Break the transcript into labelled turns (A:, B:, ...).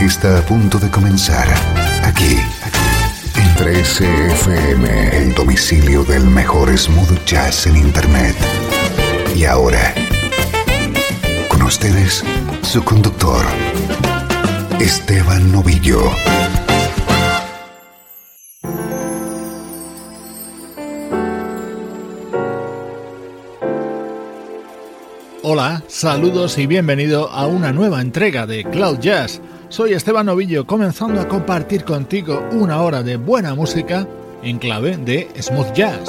A: Está a punto de comenzar aquí en 13FM, el domicilio del mejor smooth jazz en Internet. Y ahora, con ustedes, su conductor, Esteban Novillo.
B: Hola, saludos y bienvenido a una nueva entrega de Cloud Jazz. Soy Esteban Novillo comenzando a compartir contigo una hora de buena música en clave de smooth jazz.